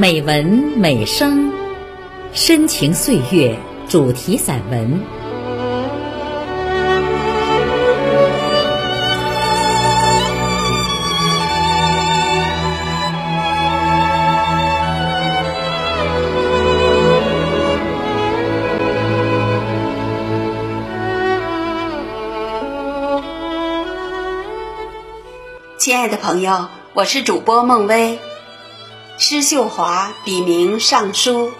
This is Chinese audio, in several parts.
美文美声，深情岁月主题散文。亲爱的朋友，我是主播孟薇。施秀华笔名尚书，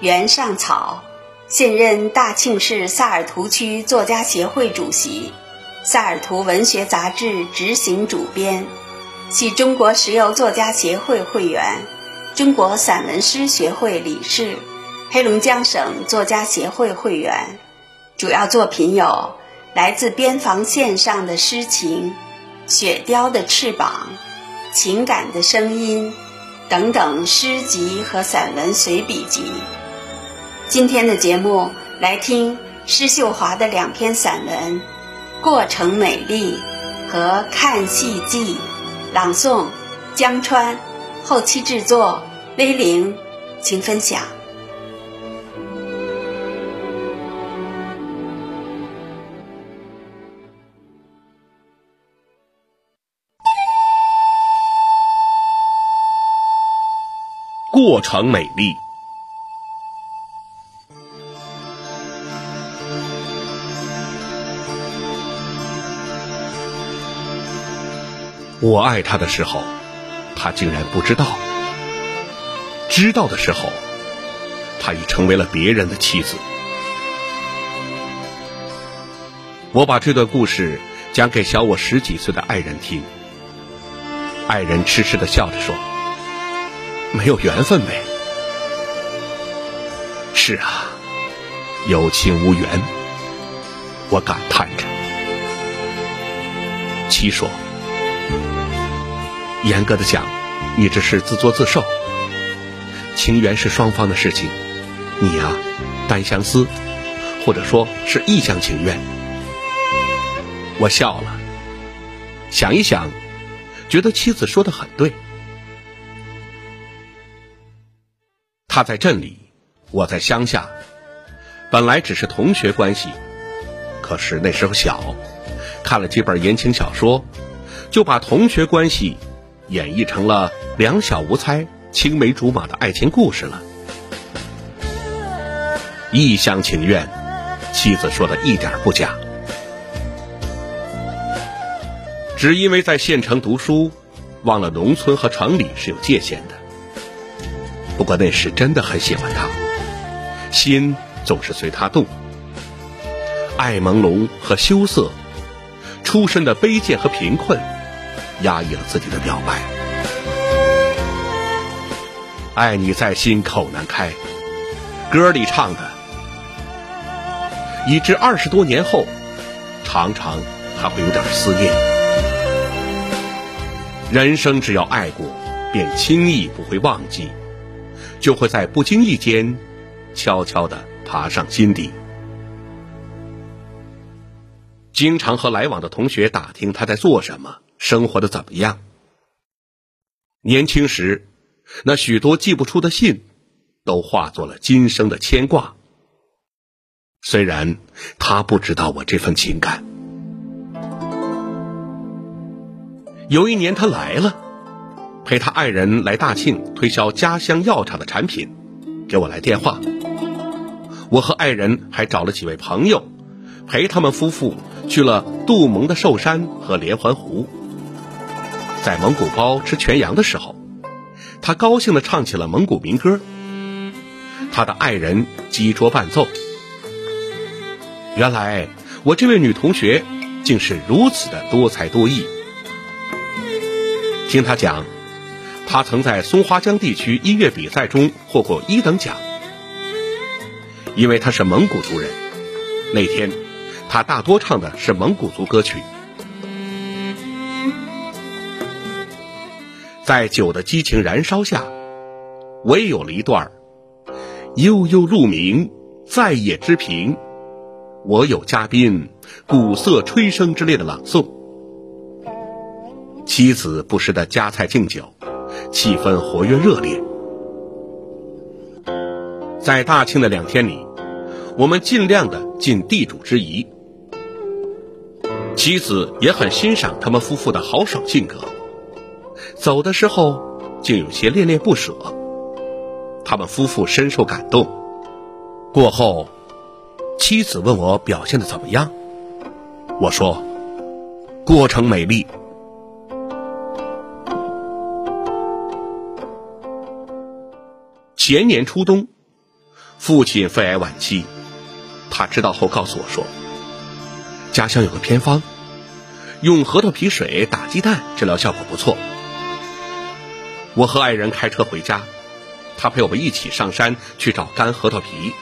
原上草，现任大庆市萨尔图区作家协会主席，萨尔图文学杂志执行主编，系中国石油作家协会会员，中国散文诗学会理事，黑龙江省作家协会会员。主要作品有来自边防线上的诗情。雪雕的翅膀，情感的声音，等等诗集和散文随笔集。今天的节目来听施秀华的两篇散文《过程美丽》和《看戏记》，朗诵江川，后期制作威灵，请分享。过程美丽。我爱他的时候，他竟然不知道；知道的时候，她已成为了别人的妻子。我把这段故事讲给小我十几岁的爱人听，爱人痴痴的笑着说。没有缘分呗。是啊，有情无缘。我感叹着。七说：“严格的讲，你这是自作自受。情缘是双方的事情，你呀，单相思，或者说是一厢情愿。”我笑了，想一想，觉得妻子说的很对。他在镇里，我在乡下，本来只是同学关系，可是那时候小，看了几本言情小说，就把同学关系演绎成了两小无猜、青梅竹马的爱情故事了。一厢情愿，妻子说的一点不假。只因为在县城读书，忘了农村和城里是有界限的。不过那时真的很喜欢他，心总是随他动。爱朦胧和羞涩，出身的卑贱和贫困，压抑了自己的表白。爱你在心口难开，歌里唱的，以致二十多年后，常常还会有点思念。人生只要爱过，便轻易不会忘记。就会在不经意间，悄悄的爬上心底。经常和来往的同学打听他在做什么，生活的怎么样。年轻时，那许多寄不出的信，都化作了今生的牵挂。虽然他不知道我这份情感。有一年他来了。陪他爱人来大庆推销家乡药厂的产品，给我来电话。我和爱人还找了几位朋友，陪他们夫妇去了杜蒙的寿山和连环湖。在蒙古包吃全羊的时候，他高兴地唱起了蒙古民歌。他的爱人击桌伴奏。原来我这位女同学竟是如此的多才多艺。听他讲。他曾在松花江地区音乐比赛中获过一等奖，因为他是蒙古族人。那天，他大多唱的是蒙古族歌曲。在酒的激情燃烧下，我也有了一段悠悠鹿鸣，在野之平，我有嘉宾，鼓瑟吹笙之类的朗诵。妻子不时的夹菜敬酒。气氛活跃热烈，在大庆的两天里，我们尽量的尽地主之谊。妻子也很欣赏他们夫妇的豪爽性格，走的时候竟有些恋恋不舍。他们夫妇深受感动。过后，妻子问我表现的怎么样，我说：“过程美丽。”前年初冬，父亲肺癌晚期，他知道后告诉我说。家乡有个偏方，用核桃皮水打鸡蛋，治疗效果不错。我和爱人开车回家，他陪我们一起上山去找干核桃皮，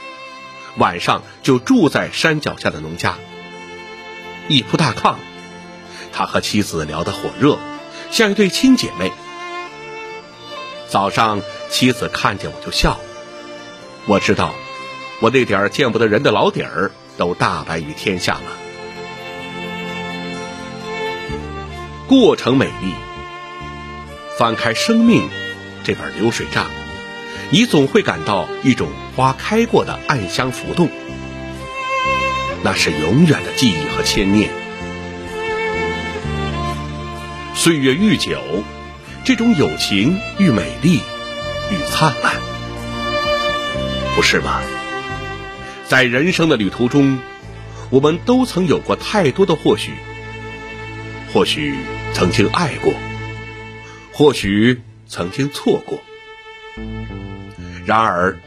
晚上就住在山脚下的农家。一铺大炕，他和妻子聊得火热，像一对亲姐妹。早上妻子看见我就笑，我知道我那点儿见不得人的老底儿都大白于天下了。过程美丽。翻开《生命》这本流水账，你总会感到一种花开过的暗香浮动，那是永远的记忆和牵念。岁月愈久，这种友情愈美丽，愈灿烂，不是吗？在人生的旅途中，我们都曾有过太多的或许，或许。曾经爱过，或许曾经错过，然而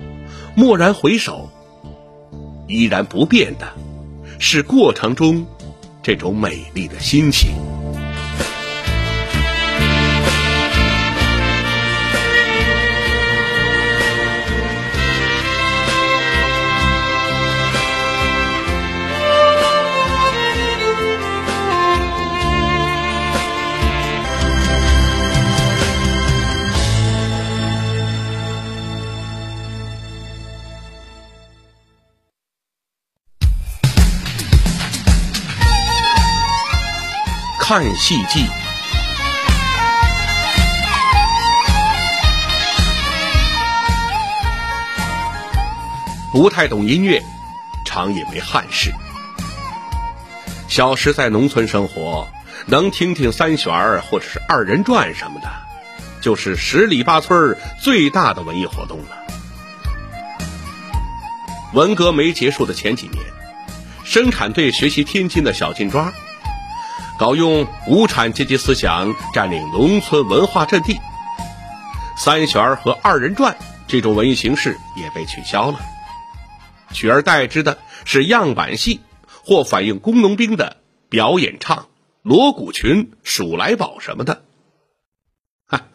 蓦然回首，依然不变的是过程中这种美丽的心情。看戏记，不太懂音乐，常以为汉事。小时在农村生活，能听听三弦儿或者是二人转什么的，就是十里八村最大的文艺活动了。文革没结束的前几年，生产队学习天津的小金庄。搞用无产阶级思想占领农村文化阵地，三弦儿和二人转这种文艺形式也被取消了，取而代之的是样板戏或反映工农兵的表演唱锣鼓群、数来宝什么的。哈，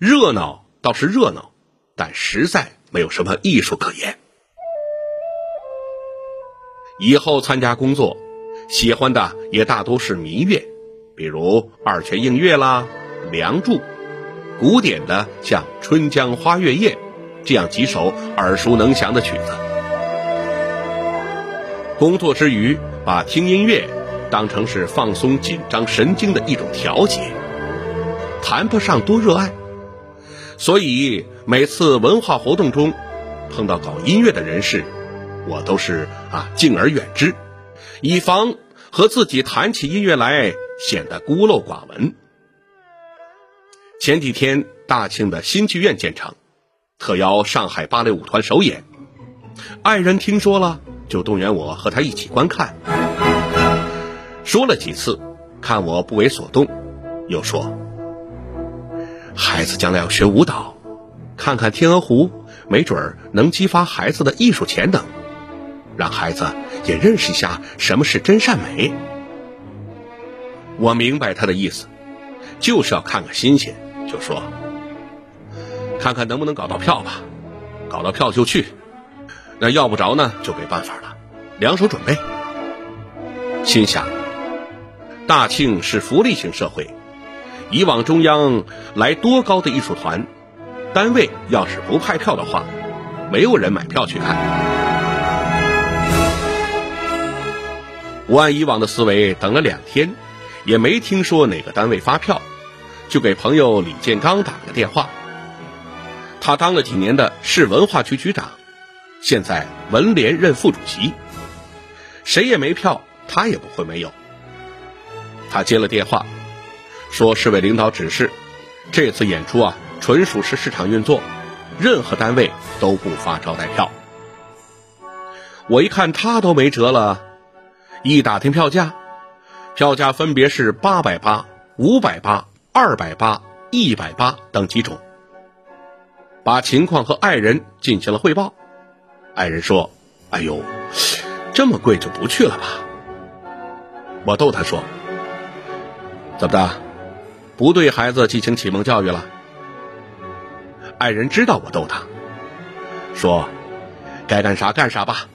热闹倒是热闹，但实在没有什么艺术可言。以后参加工作。喜欢的也大多是民乐，比如二泉映月啦、梁祝；古典的像《春江花月夜》这样几首耳熟能详的曲子。工作之余，把听音乐当成是放松紧张神经的一种调节，谈不上多热爱。所以每次文化活动中碰到搞音乐的人士，我都是啊敬而远之。以防和自己谈起音乐来显得孤陋寡闻。前几天大庆的新剧院建成，特邀上海芭蕾舞团首演，爱人听说了就动员我和他一起观看。说了几次，看我不为所动，又说：“孩子将来要学舞蹈，看看《天鹅湖》，没准儿能激发孩子的艺术潜能。”让孩子也认识一下什么是真善美。我明白他的意思，就是要看个新鲜，就说看看能不能搞到票吧，搞到票就去，那要不着呢就没办法了，两手准备。心想，大庆是福利型社会，以往中央来多高的艺术团，单位要是不派票的话，没有人买票去看。我按以往的思维等了两天，也没听说哪个单位发票，就给朋友李建刚打了个电话。他当了几年的市文化局局长，现在文联任副主席，谁也没票，他也不会没有。他接了电话，说市委领导指示，这次演出啊，纯属是市场运作，任何单位都不发招待票。我一看他都没辙了，一打听票价，票价分别是八百八、五百八、二百八、一百八等几种。把情况和爱人进行了汇报，爱人说：“哎呦，这么贵就不去了吧。”我逗他说：“怎么的，不对孩子进行启蒙教育了？”爱人知道我逗他，说：“该干啥干啥吧。”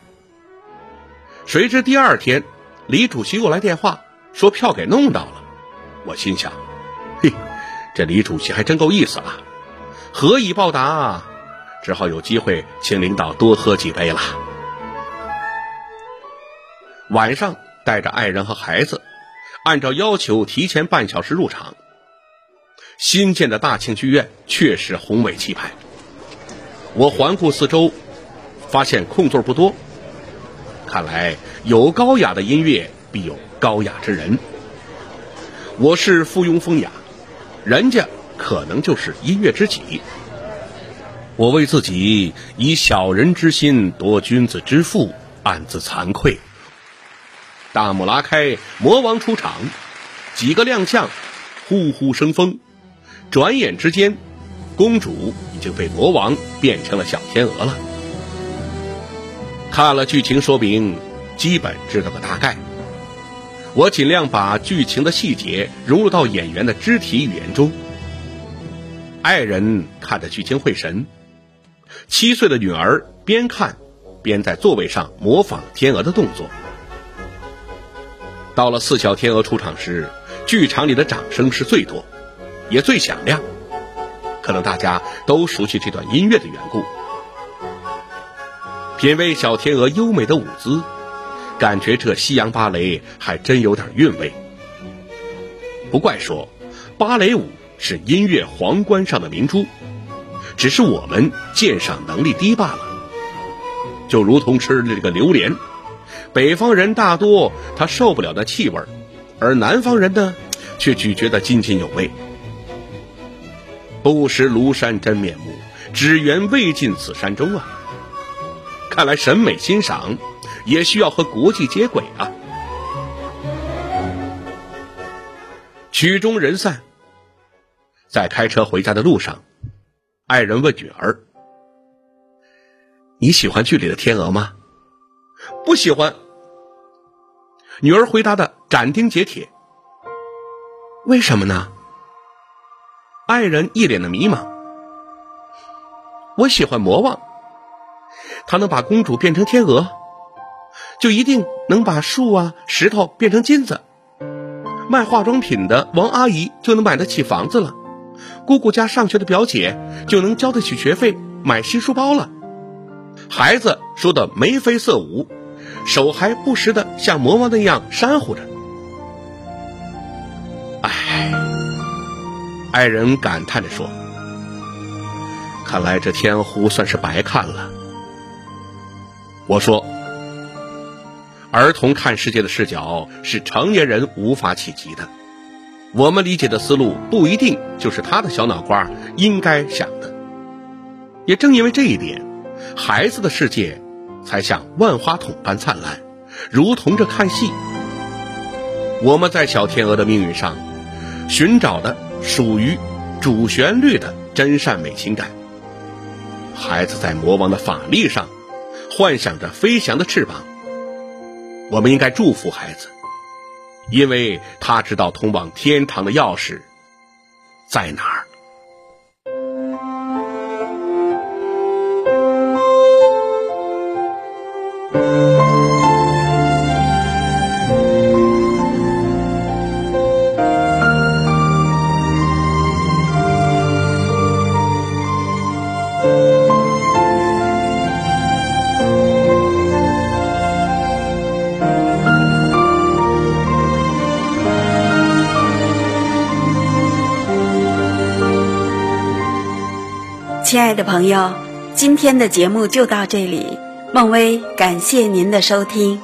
谁知第二天，李主席又来电话，说票给弄到了。我心想：“嘿，这李主席还真够意思了。”何以报答？只好有机会请领导多喝几杯了。晚上带着爱人和孩子，按照要求提前半小时入场。新建的大庆剧院确实宏伟气派。我环顾四周，发现空座不多。看来有高雅的音乐，必有高雅之人。我是附庸风雅，人家可能就是音乐知己。我为自己以小人之心夺君子之腹，暗自惭愧。大幕拉开，魔王出场，几个亮相，呼呼生风。转眼之间，公主已经被魔王变成了小天鹅了。看了剧情说明，基本知道个大概。我尽量把剧情的细节融入到演员的肢体语言中。爱人看着剧情会神，七岁的女儿边看边在座位上模仿天鹅的动作。到了四小天鹅出场时，剧场里的掌声是最多，也最响亮。可能大家都熟悉这段音乐的缘故。品味小天鹅优美的舞姿，感觉这西洋芭蕾还真有点韵味。不怪说，芭蕾舞是音乐皇冠上的明珠，只是我们鉴赏能力低罢了。就如同吃这个榴莲，北方人大多他受不了那气味而南方人呢，却咀嚼得津津有味。不识庐山真面目，只缘未进此山中啊！看来审美欣赏也需要和国际接轨啊。曲终人散，在开车回家的路上，爱人问女儿：“你喜欢剧里的天鹅吗？”“不喜欢。”女儿回答的斩钉截铁。“为什么呢？”爱人一脸的迷茫。“我喜欢魔王。”他能把公主变成天鹅，就一定能把树啊、石头变成金子。卖化妆品的王阿姨就能买得起房子了，姑姑家上学的表姐就能交得起学费买新书包了。孩子说的眉飞色舞，手还不时的像魔王那样扇呼着。唉，爱人感叹着说：“看来这天湖算是白看了。”我说：“儿童看世界的视角是成年人无法企及的，我们理解的思路不一定就是他的小脑瓜应该想的。也正因为这一点，孩子的世界才像万花筒般灿烂，如同这看戏。我们在小天鹅的命运上寻找的属于主旋律的真善美情感，孩子在魔王的法力上。”幻想着飞翔的翅膀，我们应该祝福孩子，因为他知道通往天堂的钥匙在哪儿。亲爱的朋友，今天的节目就到这里，孟薇，感谢您的收听。